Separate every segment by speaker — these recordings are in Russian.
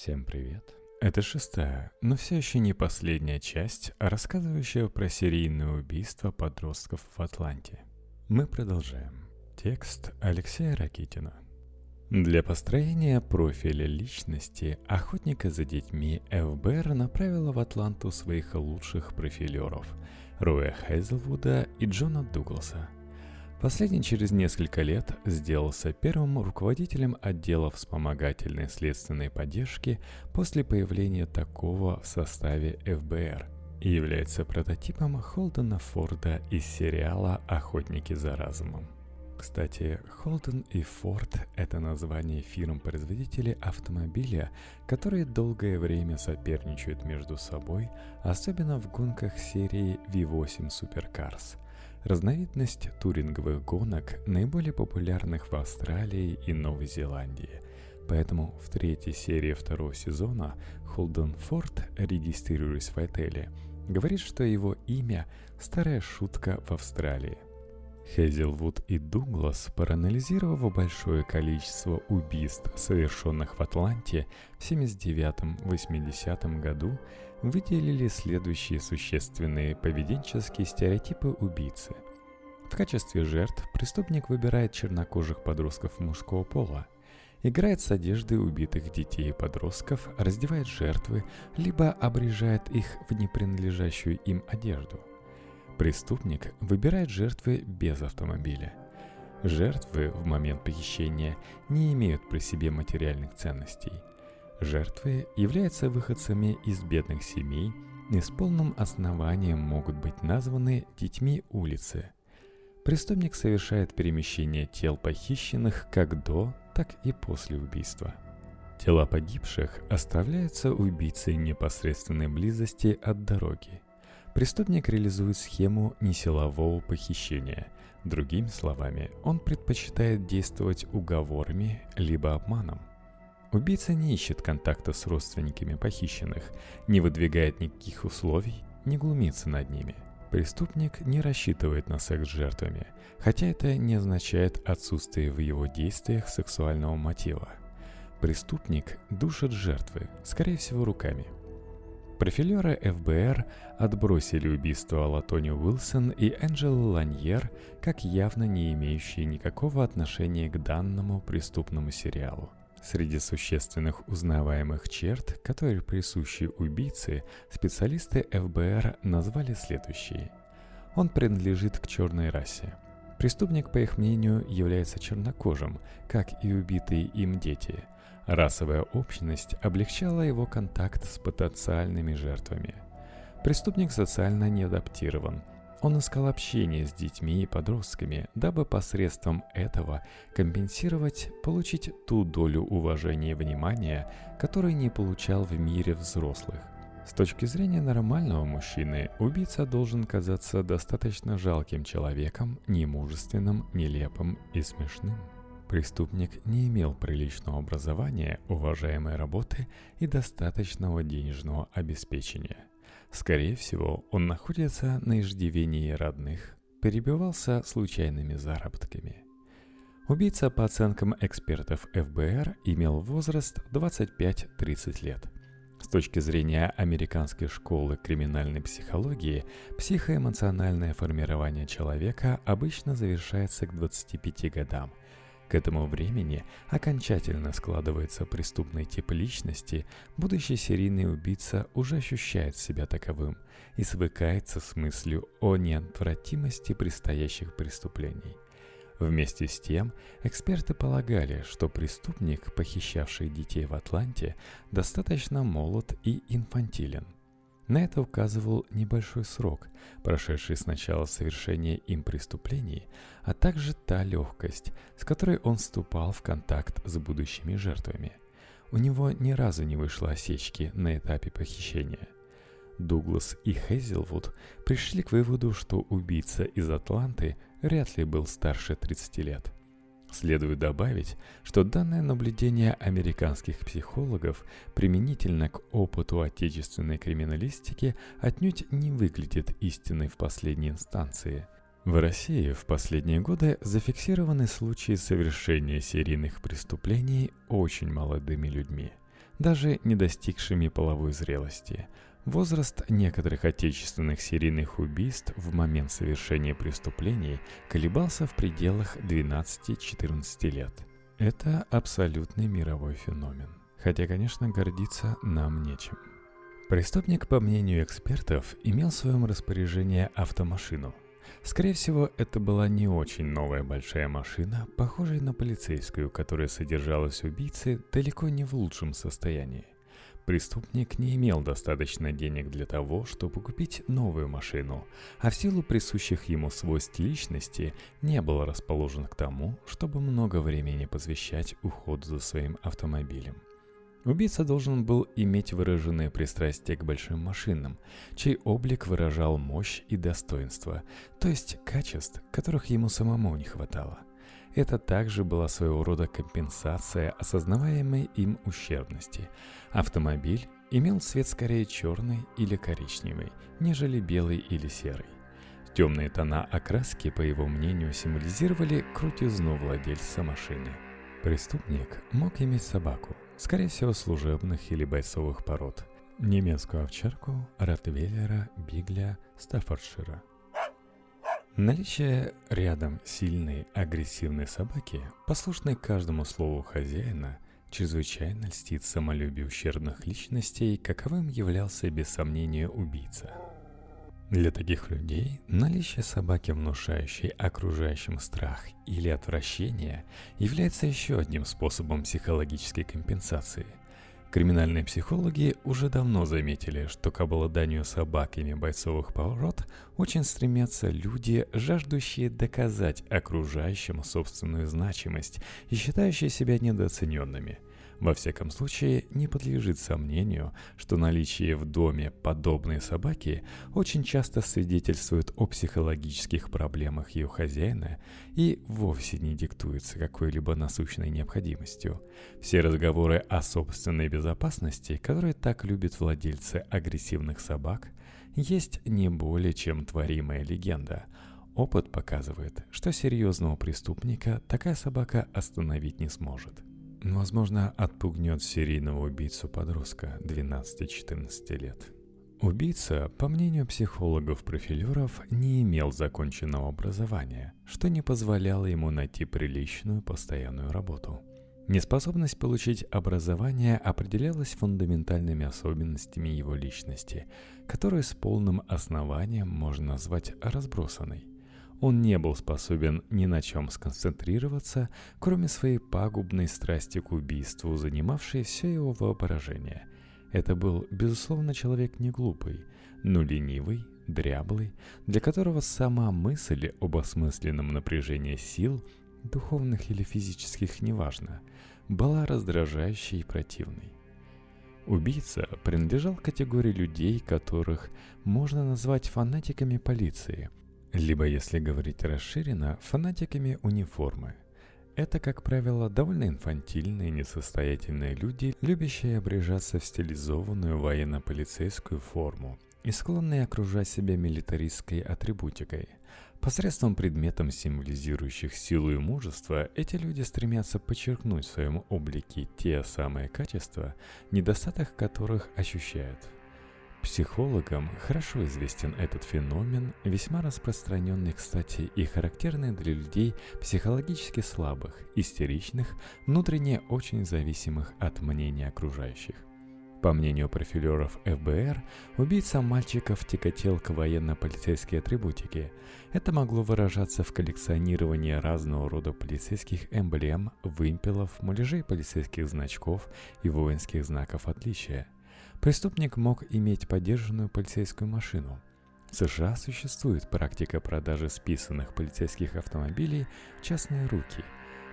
Speaker 1: Всем привет. Это шестая, но все еще не последняя часть, рассказывающая про серийное убийство подростков в Атланте. Мы продолжаем. Текст Алексея Ракитина. Для построения профиля личности охотника за детьми ФБР направила в Атланту своих лучших профилеров – Роя Хейзелвуда и Джона Дугласа – Последний через несколько лет сделался первым руководителем отдела вспомогательной следственной поддержки после появления такого в составе ФБР и является прототипом Холдена Форда из сериала «Охотники за разумом». Кстати, Холден и Форд – это название фирм-производителей автомобиля, которые долгое время соперничают между собой, особенно в гонках серии V8 Supercars – разновидность туринговых гонок, наиболее популярных в Австралии и Новой Зеландии. Поэтому в третьей серии второго сезона Холден Форд, регистрируясь в отеле, говорит, что его имя – старая шутка в Австралии. Хейзелвуд и Дуглас, проанализировав большое количество убийств, совершенных в Атланте в 79-80 году, выделили следующие существенные поведенческие стереотипы убийцы. В качестве жертв преступник выбирает чернокожих подростков мужского пола, играет с одеждой убитых детей и подростков, раздевает жертвы, либо обрежает их в непринадлежащую им одежду. Преступник выбирает жертвы без автомобиля. Жертвы в момент похищения не имеют при себе материальных ценностей – Жертвы являются выходцами из бедных семей и с полным основанием могут быть названы детьми улицы. Преступник совершает перемещение тел похищенных как до, так и после убийства. Тела погибших оставляются убийцей непосредственной близости от дороги. Преступник реализует схему несилового похищения. Другими словами, он предпочитает действовать уговорами либо обманом. Убийца не ищет контакта с родственниками похищенных, не выдвигает никаких условий, не глумится над ними. Преступник не рассчитывает на секс с жертвами, хотя это не означает отсутствие в его действиях сексуального мотива. Преступник душит жертвы, скорее всего руками. Профилеры ФБР отбросили убийство Латони Уилсон и Энджелы Ланьер как явно не имеющие никакого отношения к данному преступному сериалу. Среди существенных узнаваемых черт, которые присущи убийце, специалисты ФБР назвали следующие. Он принадлежит к черной расе. Преступник, по их мнению, является чернокожим, как и убитые им дети. Расовая общность облегчала его контакт с потенциальными жертвами. Преступник социально неадаптирован – он искал общение с детьми и подростками, дабы посредством этого компенсировать, получить ту долю уважения и внимания, которую не получал в мире взрослых. С точки зрения нормального мужчины, убийца должен казаться достаточно жалким человеком, немужественным, нелепым и смешным. Преступник не имел приличного образования, уважаемой работы и достаточного денежного обеспечения. Скорее всего, он находится на иждивении родных, перебивался случайными заработками. Убийца, по оценкам экспертов ФБР, имел возраст 25-30 лет. С точки зрения американской школы криминальной психологии, психоэмоциональное формирование человека обычно завершается к 25 годам – к этому времени окончательно складывается преступный тип личности, будущий серийный убийца уже ощущает себя таковым и свыкается с мыслью о неотвратимости предстоящих преступлений. Вместе с тем, эксперты полагали, что преступник, похищавший детей в Атланте, достаточно молод и инфантилен – на это указывал небольшой срок, прошедший с начала совершения им преступлений, а также та легкость, с которой он вступал в контакт с будущими жертвами. У него ни разу не вышло осечки на этапе похищения. Дуглас и Хейзелвуд пришли к выводу, что убийца из Атланты вряд ли был старше 30 лет – Следует добавить, что данное наблюдение американских психологов применительно к опыту отечественной криминалистики отнюдь не выглядит истиной в последней инстанции. В России в последние годы зафиксированы случаи совершения серийных преступлений очень молодыми людьми. даже не достигшими половой зрелости. Возраст некоторых отечественных серийных убийств в момент совершения преступлений колебался в пределах 12-14 лет. Это абсолютный мировой феномен. Хотя, конечно, гордиться нам нечем. Преступник, по мнению экспертов, имел в своем распоряжении автомашину. Скорее всего, это была не очень новая большая машина, похожая на полицейскую, которая содержалась убийцы далеко не в лучшем состоянии. Преступник не имел достаточно денег для того, чтобы купить новую машину, а в силу присущих ему свойств личности не был расположен к тому, чтобы много времени посвящать уходу за своим автомобилем. Убийца должен был иметь выраженное пристрастие к большим машинам, чей облик выражал мощь и достоинство, то есть качеств, которых ему самому не хватало. Это также была своего рода компенсация осознаваемой им ущербности. Автомобиль имел цвет скорее черный или коричневый, нежели белый или серый. Темные тона окраски, по его мнению, символизировали крутизну владельца машины. Преступник мог иметь собаку, скорее всего служебных или бойцовых пород, немецкую овчарку, ротвейлера, бигля, стаффордшира – Наличие рядом сильной агрессивной собаки, послушной каждому слову хозяина, чрезвычайно льстит самолюбию ущербных личностей, каковым являлся без сомнения убийца. Для таких людей наличие собаки, внушающей окружающим страх или отвращение, является еще одним способом психологической компенсации – Криминальные психологи уже давно заметили, что к обладанию собаками бойцовых пород очень стремятся люди, жаждущие доказать окружающим собственную значимость и считающие себя недооцененными – во всяком случае, не подлежит сомнению, что наличие в доме подобной собаки очень часто свидетельствует о психологических проблемах ее хозяина и вовсе не диктуется какой-либо насущной необходимостью. Все разговоры о собственной безопасности, которые так любят владельцы агрессивных собак, есть не более чем творимая легенда – Опыт показывает, что серьезного преступника такая собака остановить не сможет. Возможно, отпугнет серийного убийцу-подростка 12-14 лет. Убийца, по мнению психологов-профилеров, не имел законченного образования, что не позволяло ему найти приличную постоянную работу. Неспособность получить образование определялась фундаментальными особенностями его личности, которые с полным основанием можно назвать разбросанной – он не был способен ни на чем сконцентрироваться, кроме своей пагубной страсти к убийству, занимавшей все его воображение. Это был, безусловно, человек не глупый, но ленивый, дряблый, для которого сама мысль об осмысленном напряжении сил, духовных или физических, неважно, была раздражающей и противной. Убийца принадлежал к категории людей, которых можно назвать фанатиками полиции – либо, если говорить расширенно, фанатиками униформы. Это, как правило, довольно инфантильные, несостоятельные люди, любящие обрежаться в стилизованную военно-полицейскую форму и склонные окружать себя милитаристской атрибутикой. Посредством предметов, символизирующих силу и мужество, эти люди стремятся подчеркнуть в своем облике те самые качества, недостаток которых ощущают – Психологам хорошо известен этот феномен, весьма распространенный, кстати, и характерный для людей психологически слабых, истеричных, внутренне очень зависимых от мнения окружающих. По мнению профилеров ФБР, убийца мальчиков тяготел к военно-полицейской атрибутике. Это могло выражаться в коллекционировании разного рода полицейских эмблем, вымпелов, муляжей полицейских значков и воинских знаков отличия – Преступник мог иметь подержанную полицейскую машину. В США существует практика продажи списанных полицейских автомобилей в частные руки,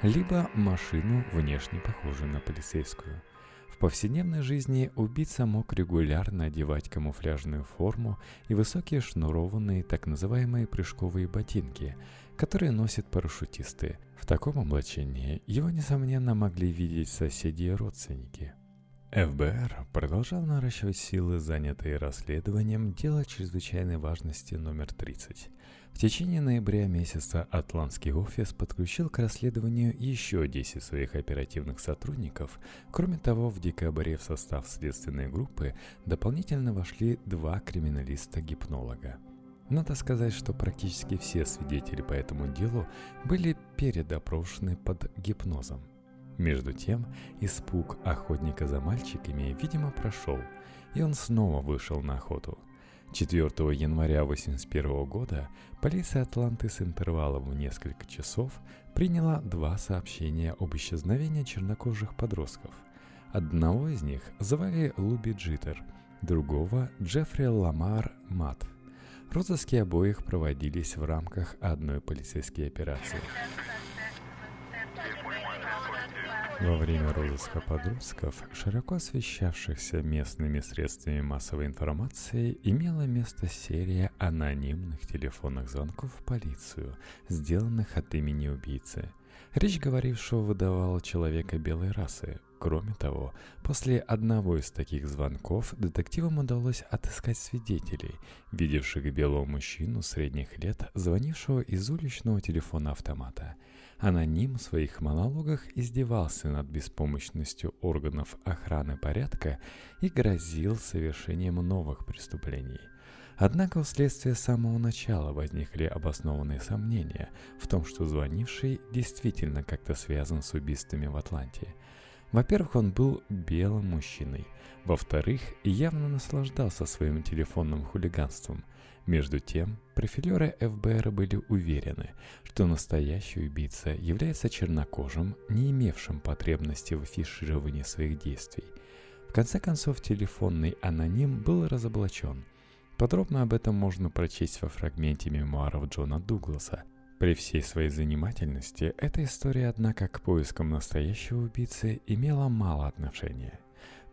Speaker 1: либо машину, внешне похожую на полицейскую. В повседневной жизни убийца мог регулярно одевать камуфляжную форму и высокие шнурованные так называемые прыжковые ботинки, которые носят парашютисты. В таком облачении его, несомненно, могли видеть соседи и родственники – ФБР продолжал наращивать силы, занятые расследованием дела чрезвычайной важности номер 30. В течение ноября месяца Атлантский офис подключил к расследованию еще 10 своих оперативных сотрудников. Кроме того, в декабре в состав следственной группы дополнительно вошли два криминалиста-гипнолога. Надо сказать, что практически все свидетели по этому делу были передопрошены под гипнозом. Между тем, испуг охотника за мальчиками, видимо, прошел, и он снова вышел на охоту. 4 января 1981 года полиция Атланты с интервалом в несколько часов приняла два сообщения об исчезновении чернокожих подростков. Одного из них звали Луби Джиттер, другого – Джеффри Ламар Мат. Розыски обоих проводились в рамках одной полицейской операции. Во время розыска подростков, широко освещавшихся местными средствами массовой информации, имела место серия анонимных телефонных звонков в полицию, сделанных от имени убийцы. Речь говорившего выдавала человека белой расы. Кроме того, после одного из таких звонков детективам удалось отыскать свидетелей, видевших белого мужчину средних лет, звонившего из уличного телефона автомата – Аноним в своих монологах издевался над беспомощностью органов охраны порядка и грозил совершением новых преступлений. Однако с самого начала возникли обоснованные сомнения в том, что звонивший действительно как-то связан с убийствами в Атланте. Во-первых, он был белым мужчиной. Во-вторых, явно наслаждался своим телефонным хулиганством – между тем, профилеры ФБР были уверены, что настоящий убийца является чернокожим, не имевшим потребности в афишировании своих действий. В конце концов, телефонный аноним был разоблачен. Подробно об этом можно прочесть во фрагменте мемуаров Джона Дугласа. При всей своей занимательности, эта история, однако, к поискам настоящего убийцы имела мало отношения.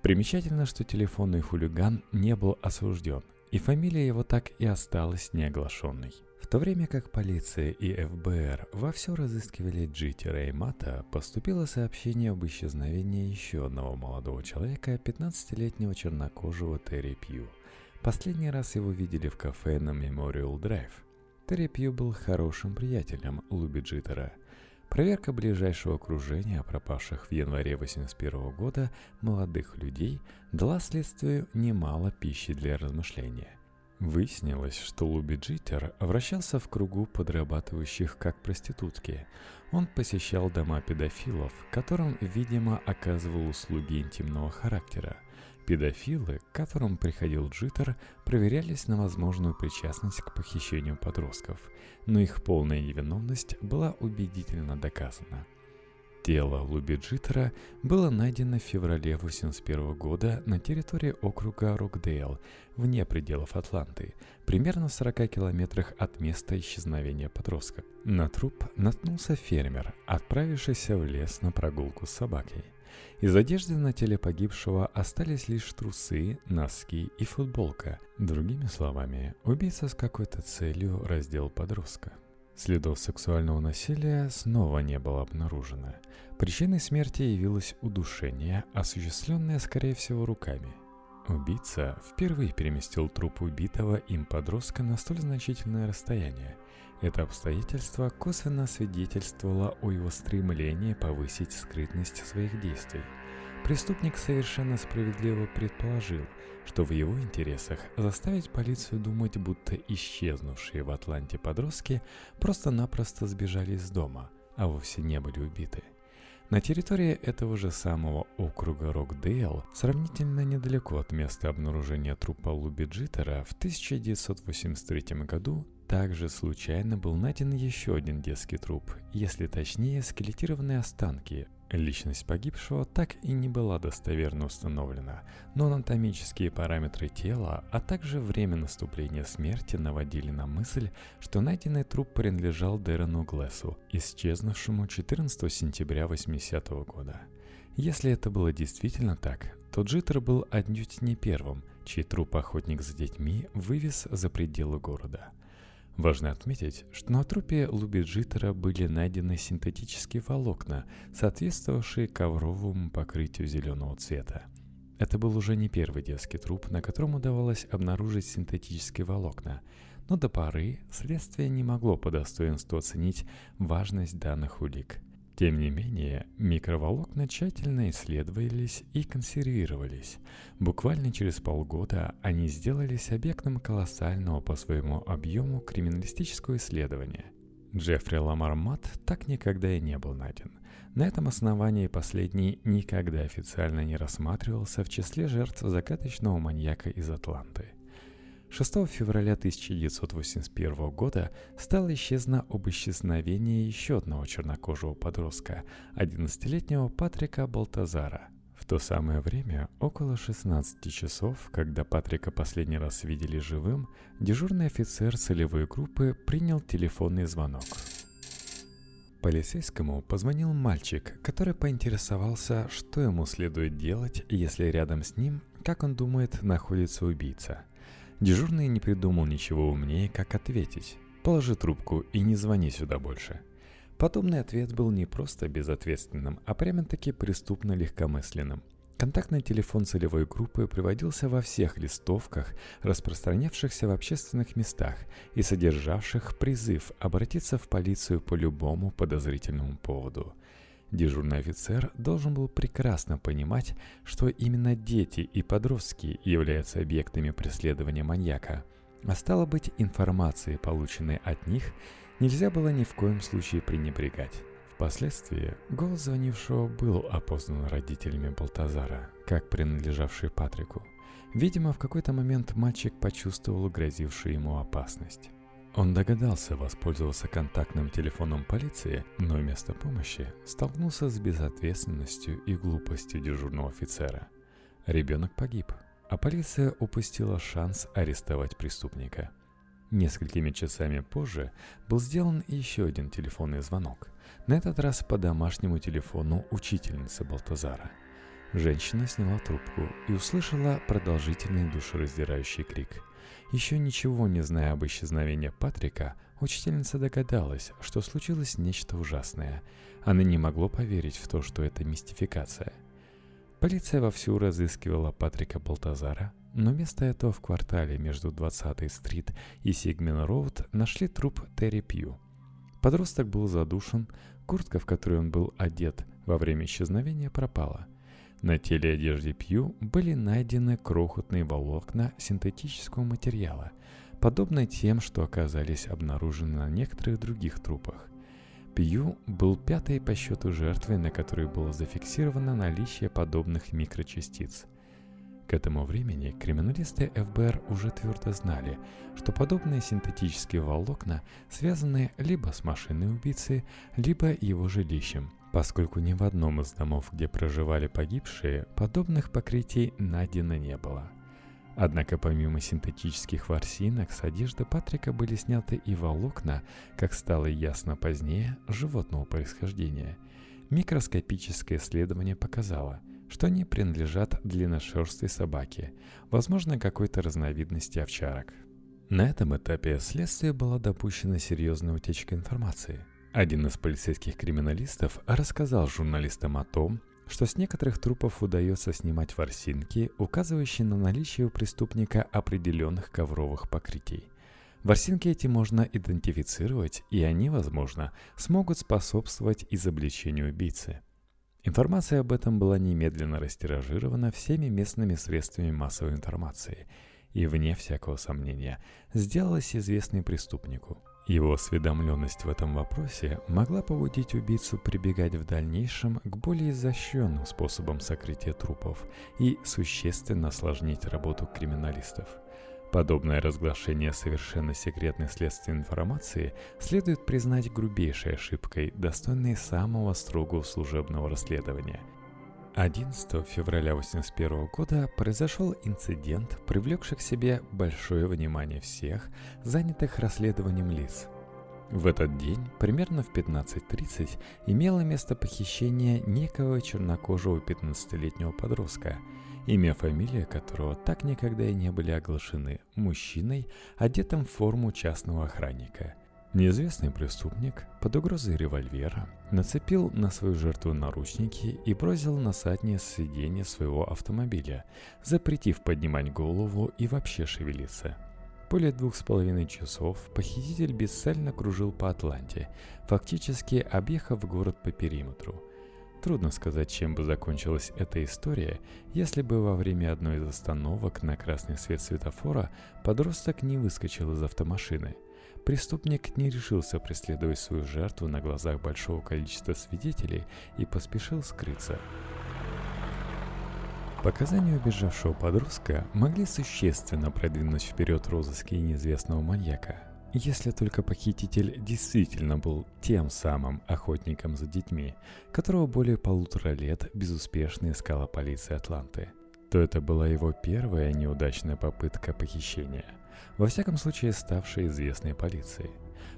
Speaker 1: Примечательно, что телефонный хулиган не был осужден, и фамилия его так и осталась неоглашенной. В то время как полиция и ФБР вовсю разыскивали Джитера и Мата, поступило сообщение об исчезновении еще одного молодого человека, 15-летнего чернокожего Терри Пью. Последний раз его видели в кафе на Мемориал Драйв. Терри Пью был хорошим приятелем Луби Джитера – Проверка ближайшего окружения пропавших в январе 1981 года молодых людей дала следствию немало пищи для размышления. Выяснилось, что Луби Джиттер вращался в кругу подрабатывающих как проститутки. Он посещал дома педофилов, которым, видимо, оказывал услуги интимного характера – Педофилы, к которым приходил Джиттер, проверялись на возможную причастность к похищению подростков, но их полная невиновность была убедительно доказана. Тело Луби Джиттера было найдено в феврале 1981 года на территории округа Рокдейл, вне пределов Атланты, примерно в 40 километрах от места исчезновения подростка. На труп наткнулся фермер, отправившийся в лес на прогулку с собакой. Из одежды на теле погибшего остались лишь трусы, носки и футболка. Другими словами, убийца с какой-то целью раздел подростка. Следов сексуального насилия снова не было обнаружено. Причиной смерти явилось удушение, осуществленное, скорее всего, руками. Убийца впервые переместил труп убитого им подростка на столь значительное расстояние. Это обстоятельство косвенно свидетельствовало о его стремлении повысить скрытность своих действий. Преступник совершенно справедливо предположил, что в его интересах заставить полицию думать, будто исчезнувшие в Атланте подростки просто-напросто сбежали из дома, а вовсе не были убиты. На территории этого же самого округа Рокдейл, сравнительно недалеко от места обнаружения трупа Луби Джиттера, в 1983 году также случайно был найден еще один детский труп, если точнее скелетированные останки. Личность погибшего так и не была достоверно установлена, но анатомические параметры тела, а также время наступления смерти наводили на мысль, что найденный труп принадлежал Дэрену Глессу, исчезнувшему 14 сентября 80 -го года. Если это было действительно так, то Джиттер был отнюдь не первым, чей труп охотник за детьми вывез за пределы города – Важно отметить, что на трупе Лубиджитера были найдены синтетические волокна, соответствовавшие ковровому покрытию зеленого цвета. это был уже не первый детский труп, на котором удавалось обнаружить синтетические волокна, но до поры следствие не могло по достоинству оценить важность данных улик. Тем не менее, микроволокна тщательно исследовались и консервировались. Буквально через полгода они сделались объектом колоссального по своему объему криминалистического исследования. Джеффри Ламар Мат так никогда и не был найден. На этом основании последний никогда официально не рассматривался в числе жертв закаточного маньяка из Атланты. 6 февраля 1981 года стало исчезно об исчезновении еще одного чернокожего подростка, 11-летнего Патрика Балтазара. В то самое время, около 16 часов, когда Патрика последний раз видели живым, дежурный офицер целевой группы принял телефонный звонок. Полицейскому позвонил мальчик, который поинтересовался, что ему следует делать, если рядом с ним, как он думает, находится убийца. Дежурный не придумал ничего умнее, как ответить. «Положи трубку и не звони сюда больше». Подобный ответ был не просто безответственным, а прямо-таки преступно легкомысленным. Контактный телефон целевой группы приводился во всех листовках, распространявшихся в общественных местах и содержавших призыв обратиться в полицию по любому подозрительному поводу. Дежурный офицер должен был прекрасно понимать, что именно дети и подростки являются объектами преследования маньяка, а стало быть, информации, полученной от них, нельзя было ни в коем случае пренебрегать. Впоследствии голос звонившего был опознан родителями Балтазара, как принадлежавший Патрику. Видимо, в какой-то момент мальчик почувствовал грозившую ему опасность. Он догадался воспользоваться контактным телефоном полиции, но вместо помощи столкнулся с безответственностью и глупостью дежурного офицера. Ребенок погиб, а полиция упустила шанс арестовать преступника. Несколькими часами позже был сделан еще один телефонный звонок. На этот раз по домашнему телефону учительницы Балтазара. Женщина сняла трубку и услышала продолжительный душераздирающий крик. Еще ничего не зная об исчезновении Патрика, учительница догадалась, что случилось нечто ужасное. Она не могло поверить в то, что это мистификация. Полиция вовсю разыскивала Патрика Балтазара, но вместо этого в квартале между 20-й стрит и Сигмен-Роуд нашли труп Терри Пью. Подросток был задушен, Куртка, в которой он был одет во время исчезновения, пропала. На теле и одежде Пью были найдены крохотные волокна синтетического материала, подобные тем, что оказались обнаружены на некоторых других трупах. Пью был пятой по счету жертвой, на которой было зафиксировано наличие подобных микрочастиц. К этому времени криминалисты ФБР уже твердо знали, что подобные синтетические волокна связаны либо с машиной убийцы, либо его жилищем, поскольку ни в одном из домов, где проживали погибшие, подобных покрытий найдено не было. Однако помимо синтетических ворсинок с одежды Патрика были сняты и волокна, как стало ясно позднее, животного происхождения. Микроскопическое исследование показало – что они принадлежат длинношерстой собаке, возможно, какой-то разновидности овчарок. На этом этапе следствия была допущена серьезная утечка информации. Один из полицейских криминалистов рассказал журналистам о том, что с некоторых трупов удается снимать ворсинки, указывающие на наличие у преступника определенных ковровых покрытий. Ворсинки эти можно идентифицировать, и они, возможно, смогут способствовать изобличению убийцы – Информация об этом была немедленно растиражирована всеми местными средствами массовой информации и, вне всякого сомнения, сделалась известной преступнику. Его осведомленность в этом вопросе могла побудить убийцу прибегать в дальнейшем к более изощренным способам сокрытия трупов и существенно осложнить работу криминалистов – Подобное разглашение совершенно секретной следственной информации следует признать грубейшей ошибкой, достойной самого строгого служебного расследования. 11 февраля 1981 года произошел инцидент, привлекший к себе большое внимание всех, занятых расследованием лиц. В этот день, примерно в 15.30, имело место похищение некого чернокожего 15-летнего подростка – имя фамилия которого так никогда и не были оглашены мужчиной, одетым в форму частного охранника. Неизвестный преступник под угрозой револьвера нацепил на свою жертву наручники и бросил на заднее сиденье своего автомобиля, запретив поднимать голову и вообще шевелиться. Более двух с половиной часов похититель бесцельно кружил по Атланте, фактически объехав город по периметру. Трудно сказать, чем бы закончилась эта история, если бы во время одной из остановок на красный свет светофора подросток не выскочил из автомашины – Преступник не решился преследовать свою жертву на глазах большого количества свидетелей и поспешил скрыться. Показания убежавшего подростка могли существенно продвинуть вперед розыски неизвестного маньяка, если только похититель действительно был тем самым охотником за детьми, которого более полутора лет безуспешно искала полиция Атланты, то это была его первая неудачная попытка похищения – во всяком случае ставшей известной полиции.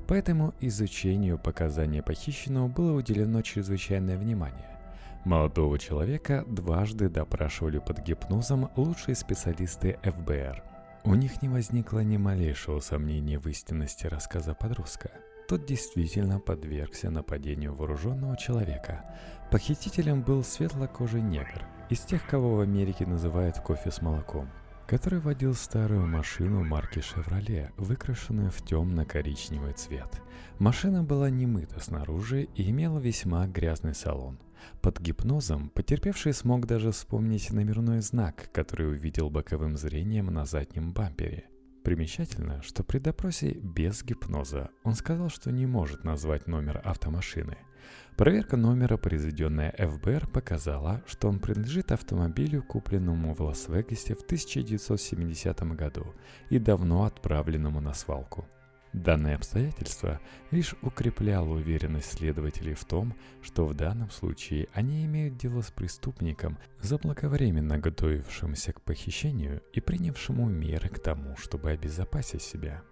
Speaker 1: Поэтому изучению показаний похищенного было уделено чрезвычайное внимание. Молодого человека дважды допрашивали под гипнозом лучшие специалисты ФБР. У них не возникло ни малейшего сомнения в истинности рассказа подростка. Тот действительно подвергся нападению вооруженного человека. Похитителем был светлокожий негр, из тех, кого в Америке называют кофе с молоком – который водил старую машину марки «Шевроле», выкрашенную в темно-коричневый цвет. Машина была не мыта снаружи и имела весьма грязный салон. Под гипнозом потерпевший смог даже вспомнить номерной знак, который увидел боковым зрением на заднем бампере. Примечательно, что при допросе без гипноза он сказал, что не может назвать номер автомашины – Проверка номера, произведенная ФБР, показала, что он принадлежит автомобилю, купленному в Лас-Вегасе в 1970 году и давно отправленному на свалку. Данное обстоятельство лишь укрепляло уверенность следователей в том, что в данном случае они имеют дело с преступником, заблаговременно готовившимся к похищению и принявшему меры к тому, чтобы обезопасить себя.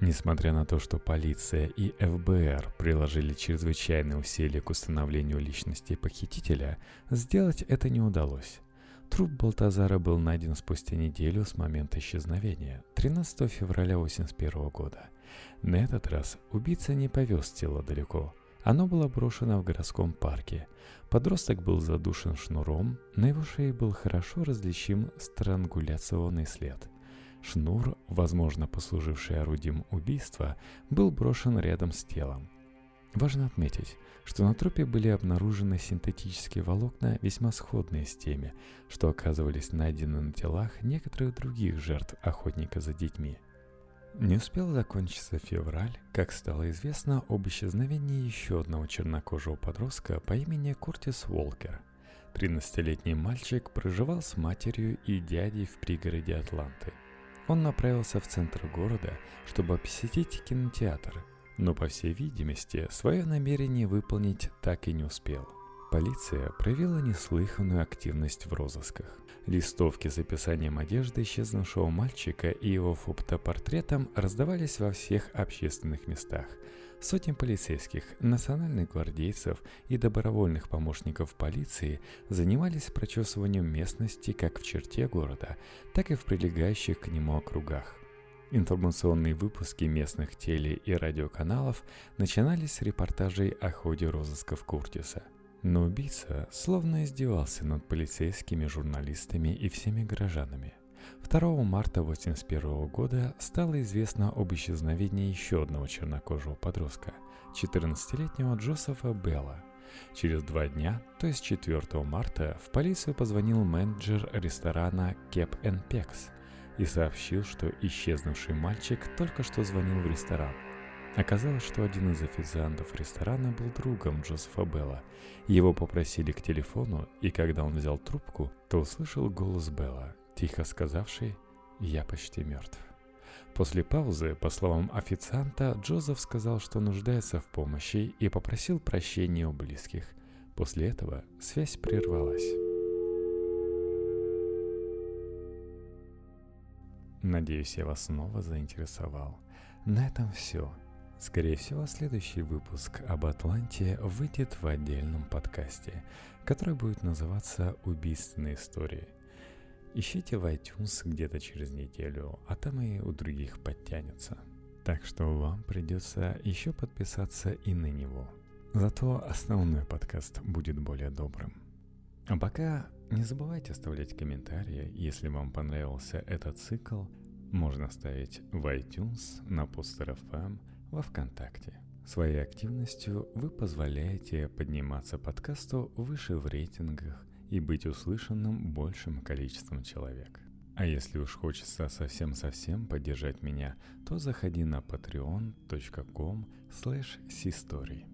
Speaker 1: Несмотря на то, что полиция и ФБР приложили чрезвычайные усилия к установлению личности похитителя, сделать это не удалось. Труп Балтазара был найден спустя неделю с момента исчезновения, 13 февраля 1981 года. На этот раз убийца не повез тело далеко. Оно было брошено в городском парке. Подросток был задушен шнуром, на его шее был хорошо различим странгуляционный след – Шнур, возможно послуживший орудием убийства, был брошен рядом с телом. Важно отметить, что на трупе были обнаружены синтетические волокна, весьма сходные с теми, что оказывались найдены на телах некоторых других жертв охотника за детьми. Не успел закончиться февраль, как стало известно об исчезновении еще одного чернокожего подростка по имени Куртис Уолкер. 13-летний мальчик проживал с матерью и дядей в пригороде Атланты – он направился в центр города, чтобы посетить кинотеатр, но, по всей видимости, свое намерение выполнить так и не успел. Полиция проявила неслыханную активность в розысках. Листовки с описанием одежды исчезнувшего мальчика и его фотопортретом раздавались во всех общественных местах – Сотни полицейских, национальных гвардейцев и добровольных помощников полиции занимались прочесыванием местности как в черте города, так и в прилегающих к нему округах. Информационные выпуски местных теле- и радиоканалов начинались с репортажей о ходе розысков Куртиса. Но убийца словно издевался над полицейскими, журналистами и всеми горожанами. 2 марта 1981 года стало известно об исчезновении еще одного чернокожего подростка, 14-летнего Джозефа Белла. Через два дня, то есть 4 марта, в полицию позвонил менеджер ресторана Кеп Пекс и сообщил, что исчезнувший мальчик только что звонил в ресторан. Оказалось, что один из официантов ресторана был другом Джозефа Белла. Его попросили к телефону, и когда он взял трубку, то услышал голос Белла, тихо сказавший «Я почти мертв». После паузы, по словам официанта, Джозеф сказал, что нуждается в помощи и попросил прощения у близких. После этого связь прервалась. Надеюсь, я вас снова заинтересовал. На этом все. Скорее всего, следующий выпуск об Атланте выйдет в отдельном подкасте, который будет называться «Убийственные истории». Ищите в iTunes где-то через неделю, а там и у других подтянется. Так что вам придется еще подписаться и на него. Зато основной подкаст будет более добрым. А пока не забывайте оставлять комментарии, если вам понравился этот цикл. Можно ставить в iTunes, на Poster FM, во Вконтакте. Своей активностью вы позволяете подниматься подкасту выше в рейтингах и быть услышанным большим количеством человек. А если уж хочется совсем-совсем поддержать меня, то заходи на patreon.com slash